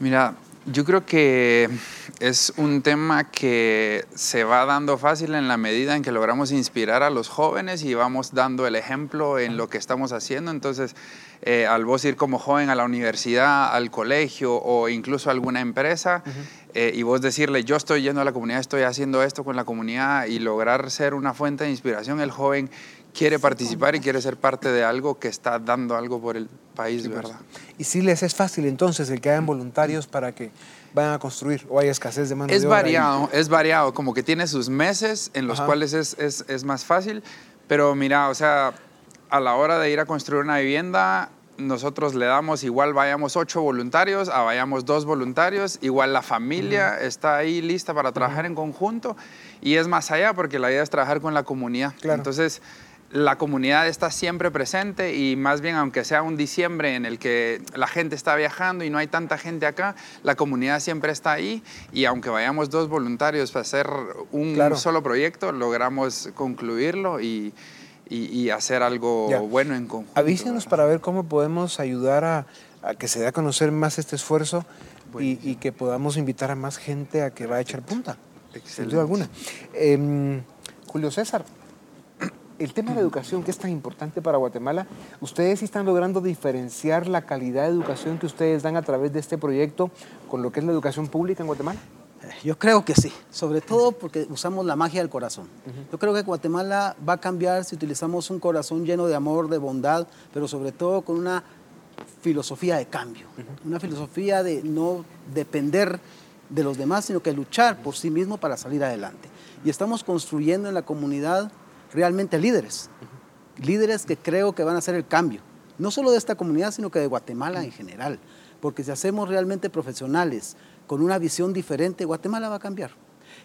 [SPEAKER 14] Mira, yo creo que es un tema que se va dando fácil en la medida en que logramos inspirar a los jóvenes y vamos dando el ejemplo en lo que estamos haciendo. Entonces, eh, al vos ir como joven a la universidad, al colegio o incluso a alguna empresa eh, y vos decirle, yo estoy yendo a la comunidad, estoy haciendo esto con la comunidad y lograr ser una fuente de inspiración, el joven quiere participar y quiere ser parte de algo que está dando algo por el país, ¿verdad?
[SPEAKER 2] Y si les es fácil entonces el que hayan voluntarios para que vayan a construir o hay escasez de mano
[SPEAKER 14] Es
[SPEAKER 2] de obra.
[SPEAKER 14] variado, es variado, como que tiene sus meses en los
[SPEAKER 2] Ajá.
[SPEAKER 14] cuales es, es- es más fácil, pero mira, o sea, a la hora de ir a construir una vivienda, nosotros le damos igual vayamos ocho voluntarios, a vayamos dos voluntarios, igual la familia está ahí lista para trabajar en conjunto y es más allá porque la idea es trabajar con la comunidad. Entonces, la comunidad está siempre presente y más bien aunque sea un diciembre en el que la gente está viajando y no hay tanta gente acá, la comunidad siempre está ahí y aunque vayamos dos voluntarios para hacer un
[SPEAKER 2] Claro.
[SPEAKER 14] solo proyecto, logramos concluirlo y, y- y hacer algo
[SPEAKER 2] Ya.
[SPEAKER 14] bueno en conjunto.
[SPEAKER 2] Avísenos para ver cómo podemos ayudar a, a que se dé a conocer más este esfuerzo y, y que podamos invitar a más gente a que vaya a echar punta. Sin duda alguna. Em, Julio César, el tema de la educación que es tan importante para Guatemala, ¿ustedes sí están logrando diferenciar la calidad de educación que ustedes dan a través de este proyecto con lo que es la educación pública en Guatemala?
[SPEAKER 15] Yo creo que sí, sobre todo porque usamos la magia del corazón. Yo creo que Guatemala va a cambiar si utilizamos un corazón lleno de amor, de bondad, pero sobre todo con una filosofía de cambio, una filosofía de no depender de los demás, sino que luchar por sí mismo para salir adelante. Y estamos construyendo en la comunidad realmente líderes, líderes que creo que van a hacer el cambio, no solo de esta comunidad, sino que de Guatemala en general, porque si hacemos realmente profesionales con una visión diferente, Guatemala va a cambiar.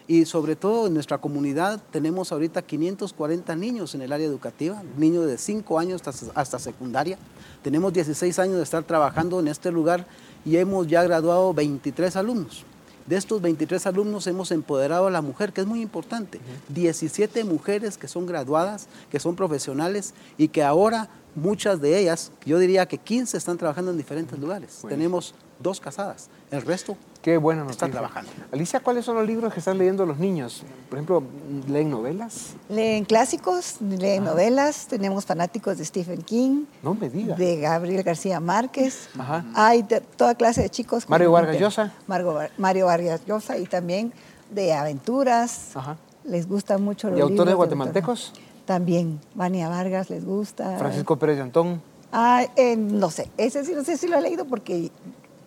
[SPEAKER 15] Y sobre todo en nuestra comunidad tenemos ahorita 540 niños en el área educativa, niños de 5 años hasta, hasta secundaria. Tenemos 16 años de estar trabajando en este lugar y hemos ya graduado 23 alumnos. De estos 23 alumnos hemos empoderado a la mujer, que es muy importante. 17 mujeres que son graduadas, que son profesionales y que ahora muchas de ellas, yo diría que 15 están trabajando en diferentes lugares. Tenemos dos casadas, el resto
[SPEAKER 2] Qué buena
[SPEAKER 15] están
[SPEAKER 2] noticia.
[SPEAKER 15] trabajando.
[SPEAKER 2] Alicia, ¿cuáles son los libros que están leyendo los niños? Por ejemplo, ¿leen novelas?
[SPEAKER 12] Leen clásicos, leen novelas, tenemos fanáticos de Stephen King,
[SPEAKER 2] No me digas.
[SPEAKER 12] de Gabriel García Márquez.
[SPEAKER 2] Ajá.
[SPEAKER 12] Hay de toda clase de chicos.
[SPEAKER 2] Mario Vargas Llosa.
[SPEAKER 12] Margo Mario Vargas Llosa y también de aventuras.
[SPEAKER 2] Ajá.
[SPEAKER 12] Les gusta mucho los
[SPEAKER 2] ¿Y autores
[SPEAKER 12] libros de
[SPEAKER 2] guatemaltecos?
[SPEAKER 12] También, Vania Vargas les gusta.
[SPEAKER 2] Francisco Pérez de Antón.
[SPEAKER 12] Ah, eh, no sé, ese sí no sé si lo he leído porque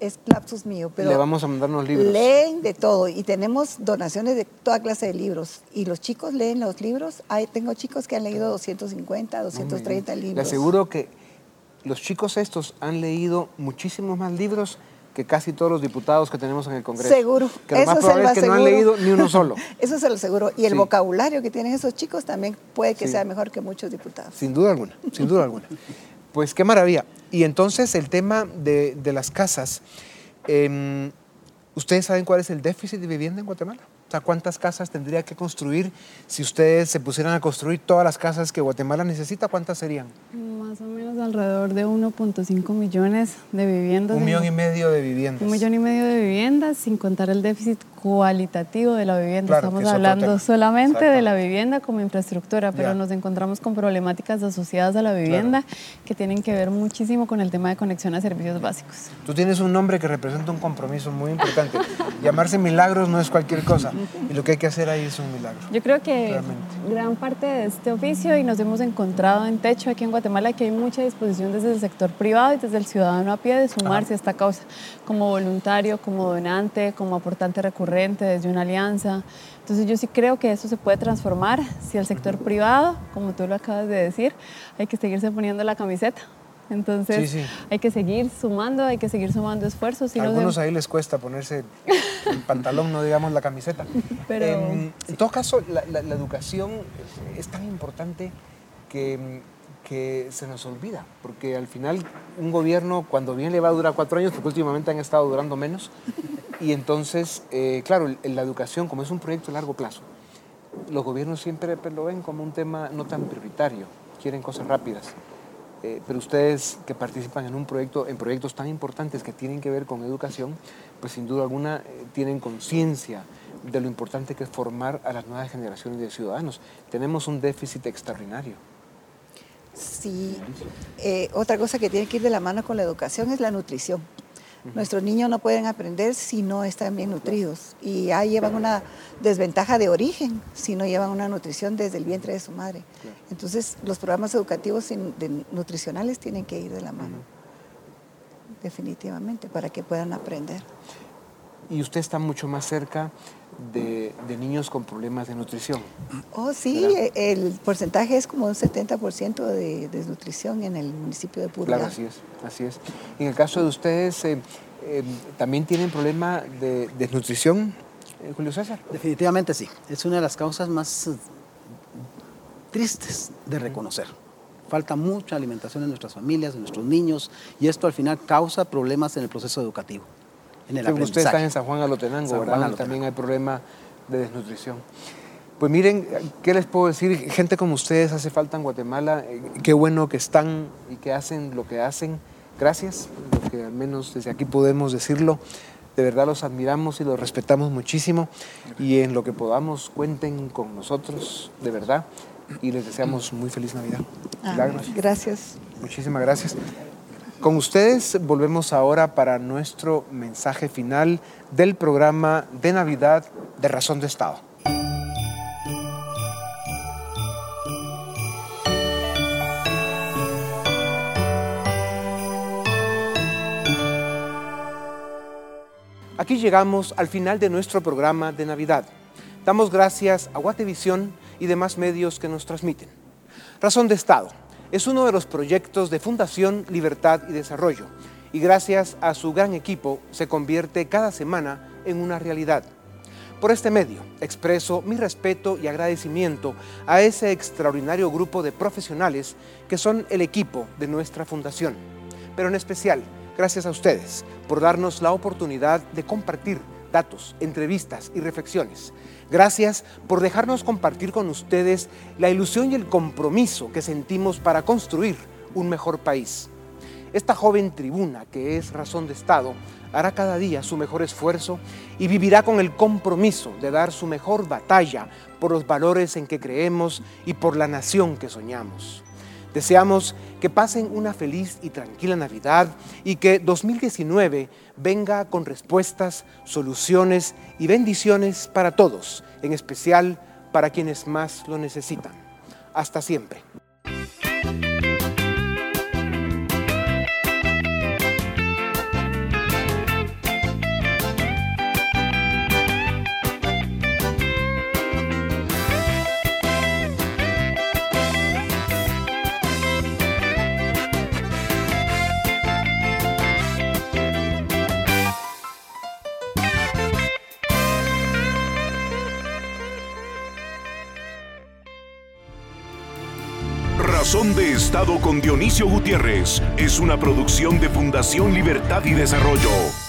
[SPEAKER 12] es lapsus mío, pero
[SPEAKER 2] Le vamos a mandar unos libros.
[SPEAKER 12] leen de todo y tenemos donaciones de toda clase de libros y los chicos leen los libros. Hay, tengo chicos que han leído 250, 230
[SPEAKER 2] Le
[SPEAKER 12] libros.
[SPEAKER 2] aseguro que los chicos estos han leído muchísimos más libros que casi todos los diputados que tenemos en el Congreso.
[SPEAKER 12] Seguro.
[SPEAKER 2] Que lo
[SPEAKER 12] Eso
[SPEAKER 2] más
[SPEAKER 12] se lo
[SPEAKER 2] es que no han leído ni uno solo.
[SPEAKER 12] Eso se lo aseguro. Y el
[SPEAKER 2] Sí.
[SPEAKER 12] vocabulario que tienen esos chicos también puede que
[SPEAKER 2] Sí.
[SPEAKER 12] sea mejor que muchos diputados.
[SPEAKER 2] Sin duda alguna, sin duda alguna. Pues qué maravilla. Y entonces el tema de, de las casas, em, ¿ustedes saben cuál es el déficit de vivienda en Guatemala? O sea, ¿cuántas casas tendría que construir si ustedes se pusieran a construir todas las casas que Guatemala necesita? ¿Cuántas serían?
[SPEAKER 13] Más o menos alrededor de 1.5 millones de viviendas.
[SPEAKER 2] Un millón y medio de viviendas.
[SPEAKER 13] Un millón y medio de viviendas, sin contar el déficit cualitativo de la vivienda.
[SPEAKER 2] Claro,
[SPEAKER 13] Estamos
[SPEAKER 2] es
[SPEAKER 13] hablando solamente de la vivienda como infraestructura, pero
[SPEAKER 2] Ya.
[SPEAKER 13] nos encontramos con problemáticas asociadas a la vivienda que tienen que ver muchísimo con el tema de conexión a servicios básicos.
[SPEAKER 2] Tú tienes un nombre que representa un compromiso muy importante. Llamarse Milagros no es cualquier cosa. Y lo que hay que hacer ahí es un milagro.
[SPEAKER 13] Yo creo que
[SPEAKER 2] Realmente.
[SPEAKER 13] gran parte de este oficio y nos hemos encontrado en Techo aquí en Guatemala que hay mucha disposición desde el sector privado y desde el ciudadano a pie de sumarse a esta causa como voluntario, como donante, como aportante recurrente desde una alianza. Entonces yo sí creo que eso se puede transformar si el sector privado, como tú lo acabas de decir, hay que seguirse poniendo la camiseta. Entonces
[SPEAKER 2] Sí, sí.
[SPEAKER 13] hay que seguir sumando, hay que seguir sumando esfuerzos. no se-
[SPEAKER 2] algunos ahí les cuesta ponerse el pantalón, no digamos la camiseta.
[SPEAKER 13] Pero-
[SPEAKER 2] Em, en todo caso, la, la- la educación es tan importante que, que se nos olvida, porque al final un gobierno cuando bien le va a durar cuatro años, porque últimamente han estado durando menos, y entonces, eh, claro, la educación como es un proyecto a largo plazo, los gobiernos siempre pues, lo ven como un tema no tan prioritario, quieren cosas rápidas. Eh, pero ustedes que participan en un proyecto, en proyectos tan importantes que tienen que ver con educación, pues sin duda alguna eh, tienen conciencia de lo importante que es formar a las nuevas generaciones de ciudadanos. Tenemos un déficit extraordinario.
[SPEAKER 12] Sí, eh, otra cosa que tiene que ir de la mano con la educación es la nutrición. Nuestros niños no pueden aprender si no están bien nutridos. Y ahí llevan una desventaja de origen si no llevan una nutrición desde el vientre de su madre. Entonces, los programas educativos de- nutricionales tienen que ir de la mano, definitivamente, para que puedan aprender.
[SPEAKER 2] Y usted está mucho más cerca de, de niños con problemas de nutrición.
[SPEAKER 12] Oh, sí, eh, el porcentaje es como un 70% de desnutrición en el municipio de Purga.
[SPEAKER 2] Claro, así es, así es. En el caso de ustedes, eh, eh, ¿también tienen problema de desnutrición, eh, Julio César?
[SPEAKER 15] Definitivamente sí. Es una de las causas más tristes de reconocer. Falta mucha alimentación en nuestras familias, en nuestros niños, y esto al final causa problemas en el proceso educativo, en el
[SPEAKER 2] Porque ustedes están en San Juan Alotenango,
[SPEAKER 15] San
[SPEAKER 2] ¿verdad?
[SPEAKER 15] Juan
[SPEAKER 2] Donde
[SPEAKER 15] Alotenango.
[SPEAKER 2] también hay problema de desnutrición. Pues miren, ¿qué les puedo decir? Gente como ustedes hace falta en Guatemala. Eh, Qué bueno que están y que hacen lo que hacen. Gracias, lo que al menos desde aquí podemos decirlo. De verdad los admiramos y los respetamos muchísimo. Y en lo que podamos, cuenten con nosotros, de verdad. Y les deseamos muy feliz Navidad.
[SPEAKER 12] Ah, gracias.
[SPEAKER 2] Muchísimas gracias. Con ustedes volvemos ahora para nuestro mensaje final del programa de Navidad de Razón de Estado. Aquí llegamos al final de nuestro programa de Navidad. Damos gracias a Guatevisión y demás medios que nos transmiten. Razón de Estado es uno de los proyectos de Fundación Libertad y Desarrollo y gracias a su gran equipo se convierte cada semana en una realidad. Por este medio expreso mi respeto y agradecimiento a ese extraordinario grupo de profesionales que son el equipo de nuestra fundación. Pero en especial, gracias a ustedes por darnos la oportunidad de compartir datos, entrevistas y reflexiones. Gracias por dejarnos compartir con ustedes la ilusión y el compromiso que sentimos para construir un mejor país. Esta joven tribuna, que es razón de Estado, hará cada día su mejor esfuerzo y vivirá con el compromiso de dar su mejor batalla por los valores en que creemos y por la nación que soñamos. Deseamos que pasen una feliz y tranquila Navidad y que 2019 venga con respuestas, soluciones y bendiciones para todos, en especial para quienes más lo necesitan. Hasta siempre.
[SPEAKER 1] Con Dionisio Gutiérrez es una producción de Fundación Libertad y Desarrollo.